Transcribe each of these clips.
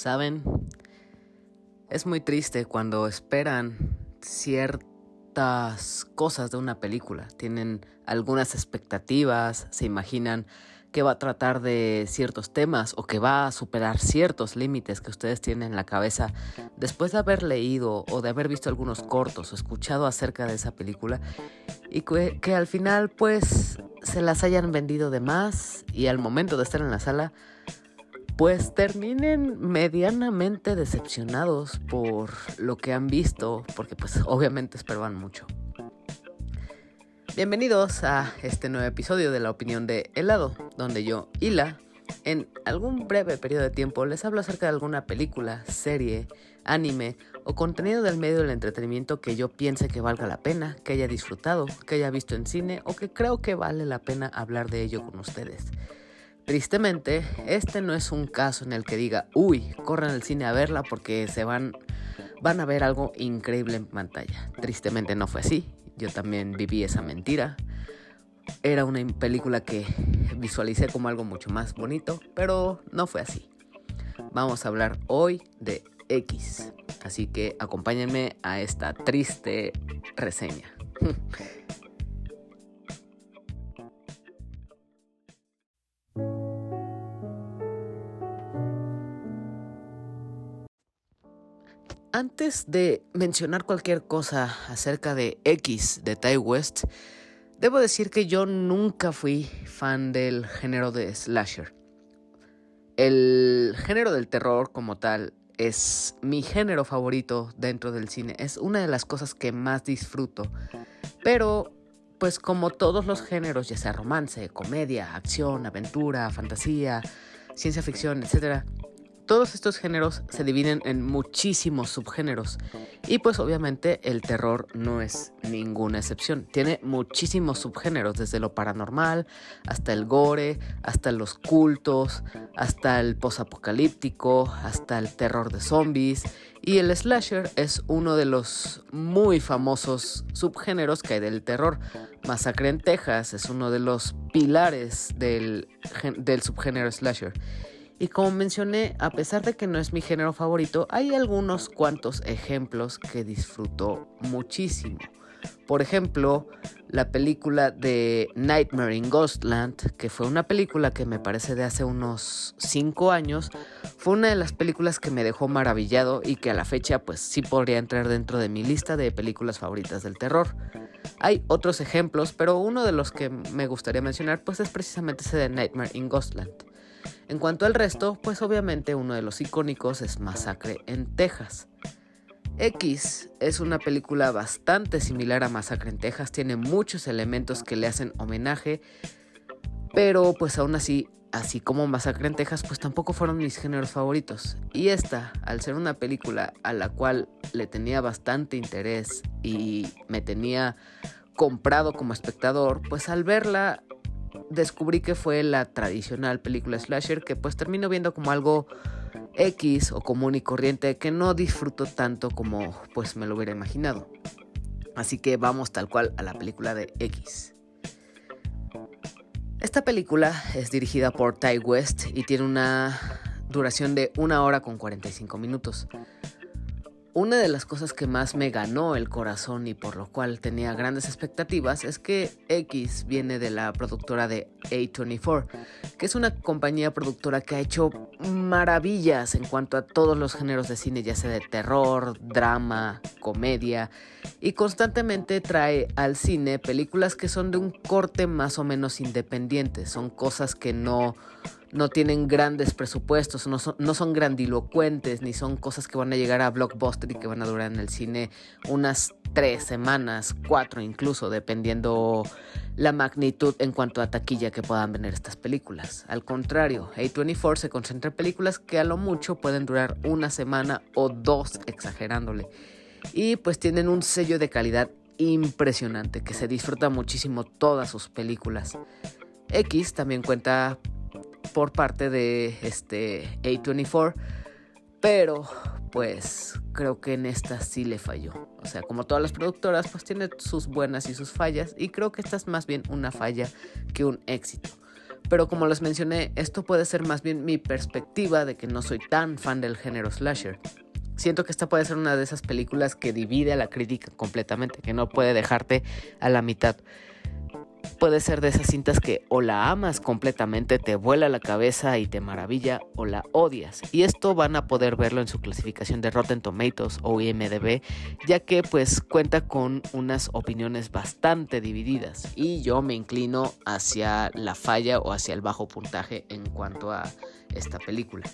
¿saben? Es muy triste cuando esperan ciertas cosas de una película. Tienen algunas expectativas, se imaginan que va a tratar de ciertos temas o que va a superar ciertos límites que ustedes tienen en la cabeza después de haber leído o de haber visto algunos cortos o escuchado acerca de esa película y que, al final pues se las hayan vendido de más y al momento de estar en la sala pues terminen medianamente decepcionados por lo que han visto porque pues obviamente esperaban mucho. Bienvenidos a este nuevo episodio de la opinión de helado, donde yo, Hila, en algún breve periodo de tiempo les hablo acerca de alguna película, serie, anime o contenido del medio del entretenimiento que yo piense que valga la pena, que haya disfrutado, que haya visto en cine o que creo que vale la pena hablar de ello con ustedes. Tristemente, este no es un caso en el que diga, uy, corran al cine a verla porque se van, van a ver algo increíble en pantalla. Tristemente no fue así yo también viví esa mentira. Era una película que visualicé como algo mucho más bonito, pero no fue así. Vamos a hablar hoy de X, así que acompáñenme a esta triste reseña. Antes de mencionar cualquier cosa acerca de X de Ty West, debo decir que yo nunca fui fan del género de slasher. El género del terror como tal es mi género favorito dentro del cine, es una de las cosas que más disfruto. Pero, pues como todos los géneros, ya sea romance, comedia, acción, aventura, fantasía, ciencia ficción, etc., todos estos géneros se dividen en muchísimos subgéneros y pues obviamente el terror no es ninguna excepción. Tiene muchísimos subgéneros, desde lo paranormal hasta el gore, hasta los cultos, hasta el posapocalíptico, hasta el terror de zombies y el slasher es uno de los muy famosos subgéneros que hay del terror. Masacre en Texas es uno de los pilares del, del subgénero slasher. Y como mencioné, a pesar de que no es mi género favorito, hay algunos cuantos ejemplos que disfruto muchísimo. Por ejemplo, la película de Nightmare in Ghostland, que fue una película que me parece de hace unos 5 años, fue una de las películas que me dejó maravillado y que a la fecha pues sí podría entrar dentro de mi lista de películas favoritas del terror. Hay otros ejemplos, pero uno de los que me gustaría mencionar pues es precisamente ese de Nightmare in Ghostland. En cuanto al resto, pues obviamente uno de los icónicos es Masacre en Texas. X es una película bastante similar a Masacre en Texas, tiene muchos elementos que le hacen homenaje, pero pues aún así, así como Masacre en Texas, pues tampoco fueron mis géneros favoritos. Y esta, al ser una película a la cual le tenía bastante interés y me tenía comprado como espectador, pues al verla descubrí que fue la tradicional película slasher que pues termino viendo como algo X o común y corriente que no disfruto tanto como pues me lo hubiera imaginado. Así que vamos tal cual a la película de X. Esta película es dirigida por Ty West y tiene una duración de una hora con 45 minutos. Una de las cosas que más me ganó el corazón y por lo cual tenía grandes expectativas es que X viene de la productora de A24, que es una compañía productora que ha hecho maravillas en cuanto a todos los géneros de cine, ya sea de terror, drama, comedia, y constantemente trae al cine películas que son de un corte más o menos independiente, son cosas que no no tienen grandes presupuestos, no son, grandilocuentes, ni son cosas que van a llegar a blockbuster y que van a durar en el cine unas tres semanas, cuatro incluso, dependiendo la magnitud en cuanto a taquilla que puedan venir estas películas. Al contrario, A24 se concentra en películas que a lo mucho pueden durar una semana o dos, exagerándole. Y pues tienen un sello de calidad impresionante que se disfruta muchísimo todas sus películas. X también cuenta por parte de este A24, pero pues creo que en esta sí le falló. O sea, como todas las productoras, pues tiene sus buenas y sus fallas y creo que esta es más bien una falla que un éxito. Pero como les mencioné, esto puede ser más bien mi perspectiva de que no soy tan fan del género slasher. Siento que esta puede ser una de esas películas que divide a la crítica completamente, que no puede dejarte a la mitad puede ser de esas cintas que o la amas completamente, te vuela la cabeza y te maravilla, o la odias. Y esto van a poder verlo en su clasificación de Rotten Tomatoes o IMDB, ya que pues cuenta con unas opiniones bastante divididas. Y yo me inclino hacia la falla o hacia el bajo puntaje en cuanto a esta película.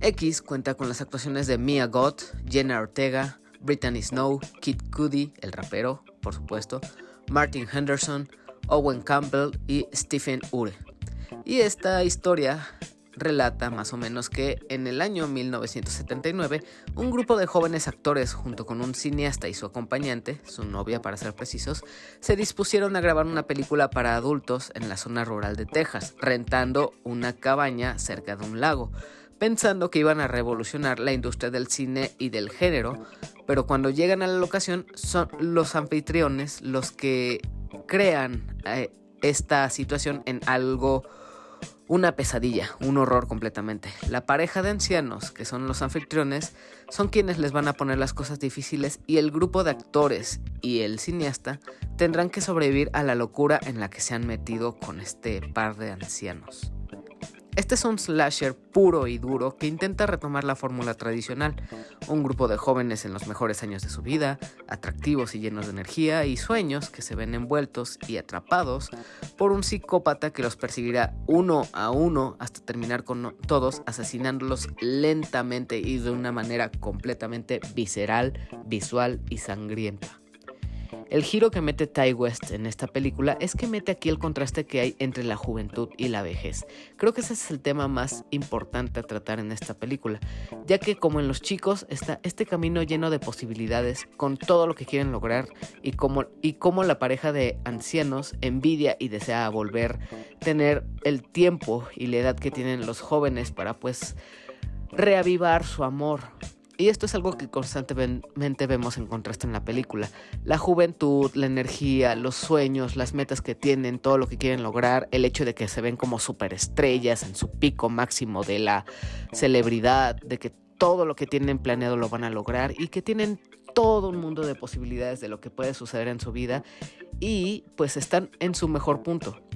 X cuenta con las actuaciones de Mia Gott, Jenna Ortega, Brittany Snow, Kid Cudi, el rapero, por supuesto, Martin Henderson, Owen Campbell y Stephen Ure. Y esta historia relata más o menos que en el año 1979 un grupo de jóvenes actores junto con un cineasta y su acompañante, su novia para ser precisos, se dispusieron a grabar una película para adultos en la zona rural de Texas, rentando una cabaña cerca de un lago pensando que iban a revolucionar la industria del cine y del género, pero cuando llegan a la locación son los anfitriones los que crean eh, esta situación en algo, una pesadilla, un horror completamente. La pareja de ancianos, que son los anfitriones, son quienes les van a poner las cosas difíciles y el grupo de actores y el cineasta tendrán que sobrevivir a la locura en la que se han metido con este par de ancianos. Este es un slasher puro y duro que intenta retomar la fórmula tradicional, un grupo de jóvenes en los mejores años de su vida, atractivos y llenos de energía y sueños que se ven envueltos y atrapados por un psicópata que los perseguirá uno a uno hasta terminar con todos asesinándolos lentamente y de una manera completamente visceral, visual y sangrienta. El giro que mete Ty West en esta película es que mete aquí el contraste que hay entre la juventud y la vejez. Creo que ese es el tema más importante a tratar en esta película, ya que como en los chicos está este camino lleno de posibilidades con todo lo que quieren lograr y como, y como la pareja de ancianos envidia y desea volver tener el tiempo y la edad que tienen los jóvenes para pues reavivar su amor y esto es algo que constantemente vemos en contraste en la película. La juventud, la energía, los sueños, las metas que tienen, todo lo que quieren lograr, el hecho de que se ven como superestrellas en su pico máximo de la celebridad, de que todo lo que tienen planeado lo van a lograr y que tienen todo un mundo de posibilidades de lo que puede suceder en su vida y pues están en su mejor punto.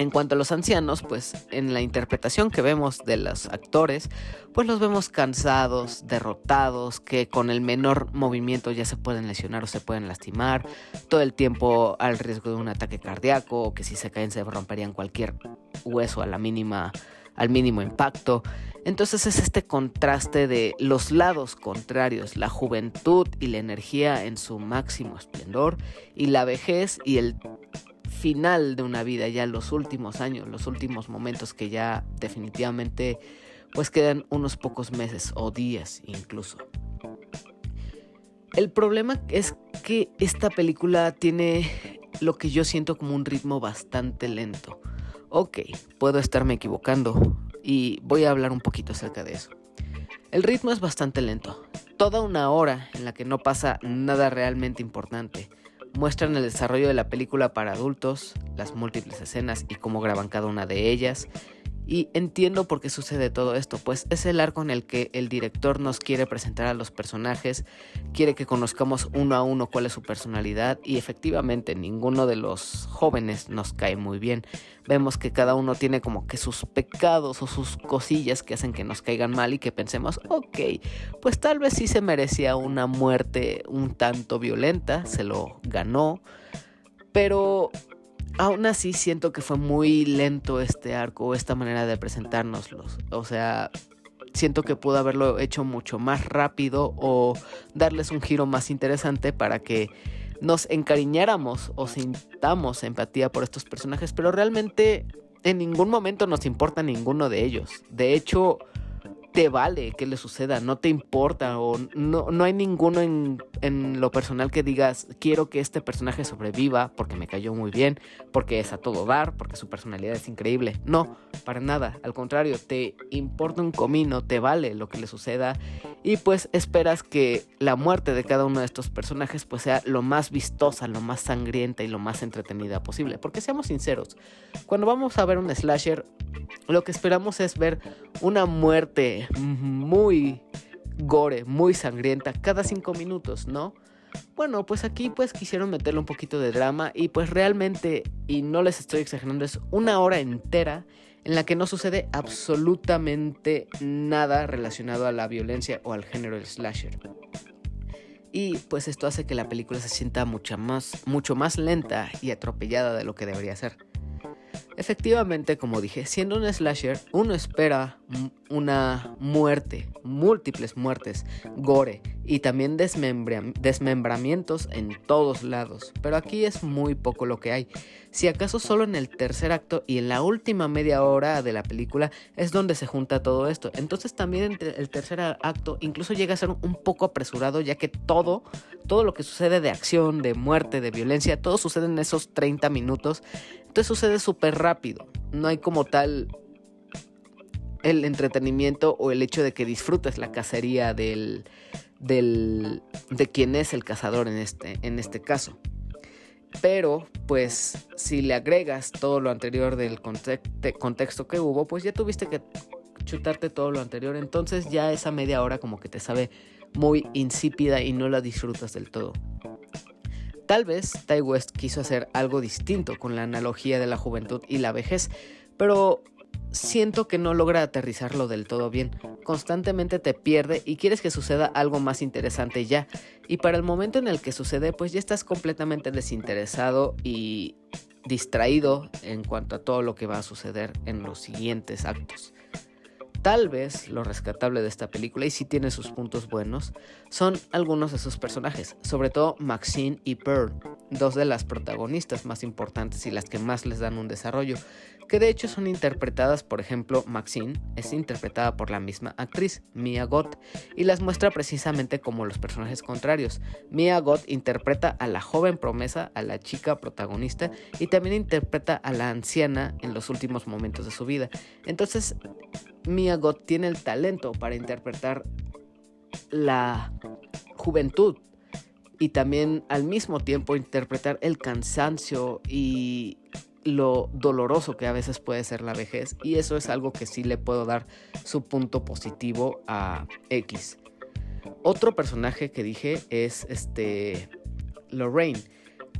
En cuanto a los ancianos, pues en la interpretación que vemos de los actores, pues los vemos cansados, derrotados, que con el menor movimiento ya se pueden lesionar o se pueden lastimar, todo el tiempo al riesgo de un ataque cardíaco, o que si se caen se romperían cualquier hueso al mínimo impacto. Entonces es este contraste de los lados contrarios, la juventud y la energía en su máximo esplendor, y la vejez y el final de una vida, ya los últimos años, los últimos momentos que ya definitivamente pues quedan unos pocos meses o días incluso. El problema es que esta película tiene lo que yo siento como un ritmo bastante lento. Ok, puedo estarme equivocando y voy a hablar un poquito acerca de eso. El ritmo es bastante lento. Toda una hora en la que no pasa nada realmente importante muestran el desarrollo de la película para adultos, las múltiples escenas y cómo graban cada una de ellas, y entiendo por qué sucede todo esto, pues es el arco en el que el director nos quiere presentar a los personajes, quiere que conozcamos uno a uno cuál es su personalidad y efectivamente ninguno de los jóvenes nos cae muy bien. Vemos que cada uno tiene como que sus pecados o sus cosillas que hacen que nos caigan mal y que pensemos, ok, pues tal vez sí se merecía una muerte un tanto violenta, se lo ganó, pero aún así siento que fue muy lento este arco, esta manera de presentárnoslos. O sea, siento que pudo haberlo hecho mucho más rápido o darles un giro más interesante para que nos encariñáramos o sintamos empatía por estos personajes, pero realmente en ningún momento nos importa ninguno de ellos. De hecho, te vale que le suceda, no te importa o no, no hay ninguno en, en, lo personal que digas quiero que este personaje sobreviva porque me cayó muy bien, porque es a todo dar, porque su personalidad es increíble. No, para nada, al contrario, te importa un comino, te vale lo que le suceda y pues esperas que la muerte de cada uno de estos personajes pues sea lo más vistosa, lo más sangrienta y lo más entretenida posible. Porque seamos sinceros, cuando vamos a ver un slasher, lo que esperamos es ver una muerte muy gore, muy sangrienta cada cinco minutos, ¿no? Bueno, pues aquí pues quisieron meterle un poquito de drama y pues realmente, y no les estoy exagerando, es una hora entera en la que no sucede absolutamente nada relacionado a la violencia o al género slasher. Y pues esto hace que la película se sienta mucho más, mucho más lenta y atropellada de lo que debería ser. Efectivamente, como dije, siendo un slasher, uno espera una muerte, múltiples muertes, gore y también desmembramientos en todos lados. Pero aquí es muy poco lo que hay. Si acaso solo en el tercer acto y en la última media hora de la película es donde se junta todo esto. Entonces también el tercer acto incluso llega a ser un poco apresurado ya que todo, todo lo que sucede de acción, de muerte, de violencia, todo sucede en esos 30 minutos entonces sucede súper rápido. No hay como tal el entretenimiento o el hecho de que disfrutes la cacería del, del de quien es el cazador en este, en este caso. Pero, pues, si le agregas todo lo anterior del contexto que hubo, pues ya tuviste que chutarte todo lo anterior. Entonces ya esa media hora como que te sabe muy insípida y no la disfrutas del todo. Tal vez Ty West quiso hacer algo distinto con la analogía de la juventud y la vejez, pero siento que no logra aterrizarlo del todo bien. Constantemente te pierde y quieres que suceda algo más interesante ya. Y para el momento en el que sucede, pues ya estás completamente desinteresado y distraído en cuanto a todo lo que va a suceder en los siguientes actos. Tal vez lo rescatable de esta película, y si tiene sus puntos buenos, son algunos de sus personajes, sobre todo Maxine y Pearl, dos de las protagonistas más importantes y las que más les dan un desarrollo, que de hecho son interpretadas, por ejemplo, Maxine es interpretada por la misma actriz, Mia Gott, y las muestra precisamente como los personajes contrarios. Mia Gott interpreta a la joven promesa, a la chica protagonista, y también interpreta a la anciana en los últimos momentos de su vida. Entonces, Mia Gott tiene el talento para interpretar la juventud y también al mismo tiempo interpretar el cansancio y lo doloroso que a veces puede ser la vejez y eso es algo que sí le puedo dar su punto positivo a X. Otro personaje que dije es este Lorraine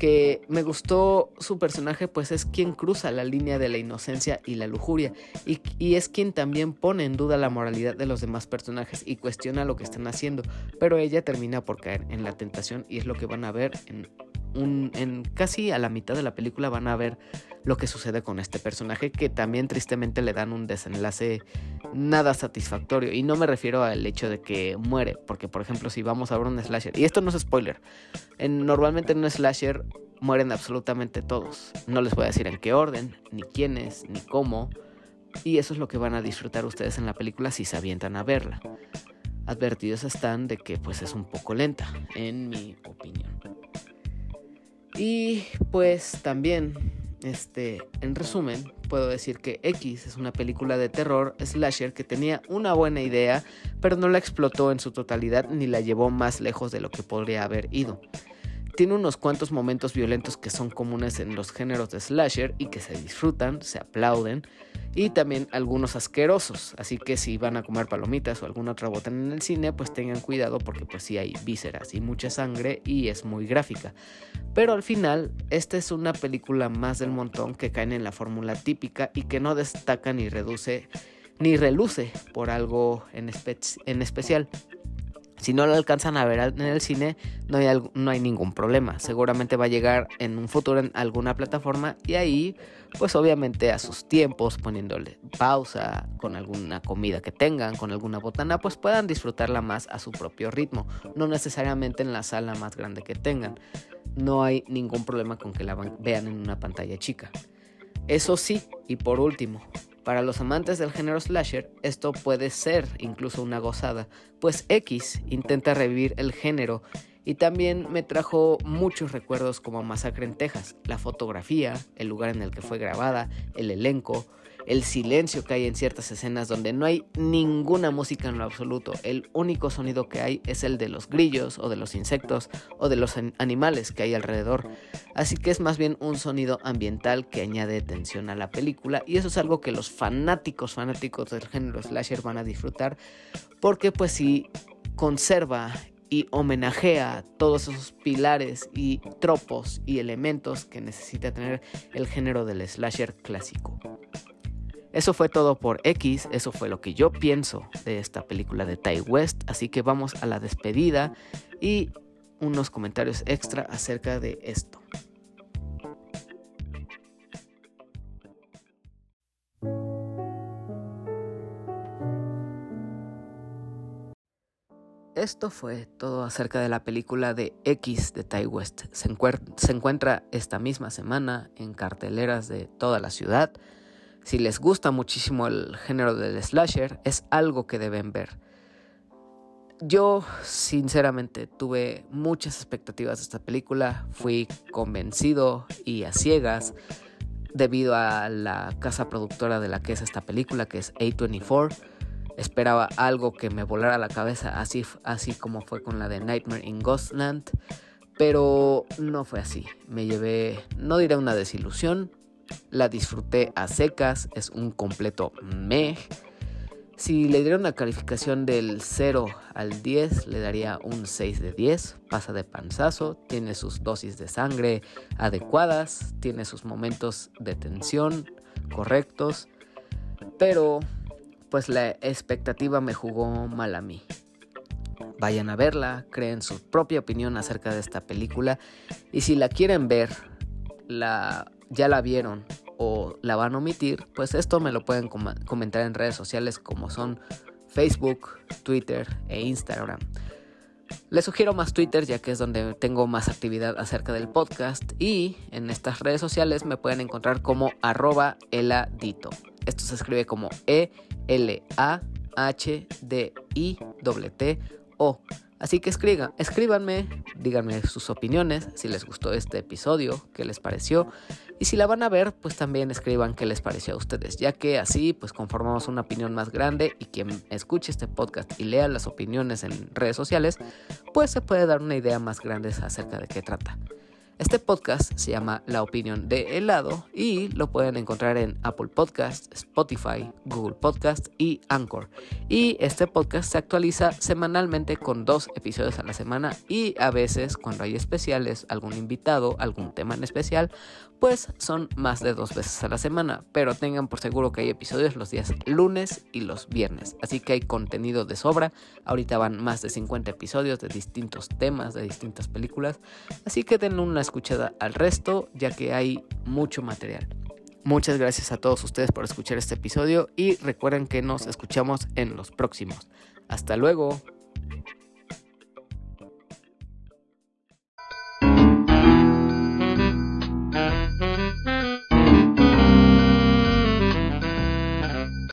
que me gustó su personaje, pues es quien cruza la línea de la inocencia y la lujuria, y, y, es quien también pone en duda la moralidad de los demás personajes y cuestiona lo que están haciendo, pero ella termina por caer en la tentación y es lo que van a ver en en casi a la mitad de la película van a ver lo que sucede con este personaje que también tristemente le dan un desenlace nada satisfactorio. Y no me refiero al hecho de que muere porque por ejemplo si vamos a ver un slasher y esto no es spoiler en, normalmente en un slasher mueren absolutamente todos. No les voy a decir en qué orden ni quiénes ni cómo. Y eso es lo que van a disfrutar ustedes en la película si se avientan a verla. Advertidos están de que pues es un poco lenta en mi opinión y pues también, este, en resumen, puedo decir que X es una película de terror slasher que tenía una buena idea, pero no la explotó en su totalidad ni la llevó más lejos de lo que podría haber ido. Tiene unos cuantos momentos violentos que son comunes en los géneros de slasher y que se disfrutan, se aplauden, y también algunos asquerosos, así que si van a comer palomitas o alguna otra botana en el cine, pues tengan cuidado porque pues sí hay vísceras y mucha sangre y es muy gráfica. Pero al final, esta es una película más del montón que caen en la fórmula típica y que no destaca ni reduce ni reluce por algo en, en especial. Si no lo alcanzan a ver en el cine, no hay, no hay ningún problema. Seguramente va a llegar en un futuro en alguna plataforma y ahí, pues obviamente a sus tiempos, poniéndole pausa, con alguna comida que tengan, con alguna botana, pues puedan disfrutarla más a su propio ritmo, no necesariamente en la sala más grande que tengan. No hay ningún problema con que la vean en una pantalla chica. Eso sí, y por último, Para los amantes del género slasher, esto puede ser incluso una gozada, pues X intenta revivir el género y también me trajo muchos recuerdos como Masacre en Texas, la fotografía, el lugar en el que fue grabada, el elenco, el silencio que hay en ciertas escenas donde no hay ninguna música en lo absoluto. El único sonido que hay es el de los grillos o de los insectos o de los animales que hay alrededor. Así que es más bien un sonido ambiental que añade tensión a la película y eso es algo que los fanáticos, fanáticos del género slasher van a disfrutar porque pues si conserva y homenajea todos esos pilares y tropos y elementos que necesita tener el género del slasher clásico. Eso fue todo por X, eso fue lo que yo pienso de esta película de Ty West, así que vamos a la despedida y unos comentarios extra acerca de esto. Esto fue todo acerca de la película de X de Ty West. Se, se encuentra esta misma semana en carteleras de toda la ciudad. Si les gusta muchísimo el género del slasher, es algo que deben ver. Yo, sinceramente, tuve muchas expectativas de esta película. Fui convencido y a ciegas debido a la casa productora de la que es esta película, que es A24. Esperaba algo que me volara la cabeza, así, así como fue con la de Nightmare in Ghostland. Pero no fue así. Me llevé, no diré una desilusión, la disfruté a secas, es un completo meh. Si le diera una calificación del 0 al 10, le daría un 6 de 10. Pasa de panzazo, tiene sus dosis de sangre adecuadas, tiene sus momentos de tensión correctos, pero pues la expectativa me jugó mal a mí. Vayan a verla, creen su propia opinión acerca de esta película y si la quieren ver, la ya la vieron o la van a omitir, pues esto me lo pueden comentar en redes sociales como son Facebook, Twitter e Instagram. Les sugiero más Twitter ya que es donde tengo más actividad acerca del podcast y en estas redes sociales me pueden encontrar como arroba eladito. Esto se escribe como E-L-A-H-D-I-T-O. Así que escríbanme, díganme sus opiniones, si les gustó este episodio, qué les pareció. Y si la van a ver, pues también escriban qué les pareció a ustedes, ya que así pues conformamos una opinión más grande y quien escuche este podcast y lea las opiniones en redes sociales, pues se puede dar una idea más grande acerca de qué trata. Este podcast se llama La opinión de helado y lo pueden encontrar en Apple Podcast, Spotify, Google Podcast y Anchor. Y este podcast se actualiza semanalmente con dos episodios a la semana y a veces cuando hay especiales, algún invitado, algún tema en especial, pues son más de dos veces a la semana. Pero tengan por seguro que hay episodios los días lunes y los viernes. Así que hay contenido de sobra. Ahorita van más de 50 episodios de distintos temas, de distintas películas. Así que denle una escuchada al resto, ya que hay mucho material. Muchas gracias a todos ustedes por escuchar este episodio y recuerden que nos escuchamos en los próximos. Hasta luego.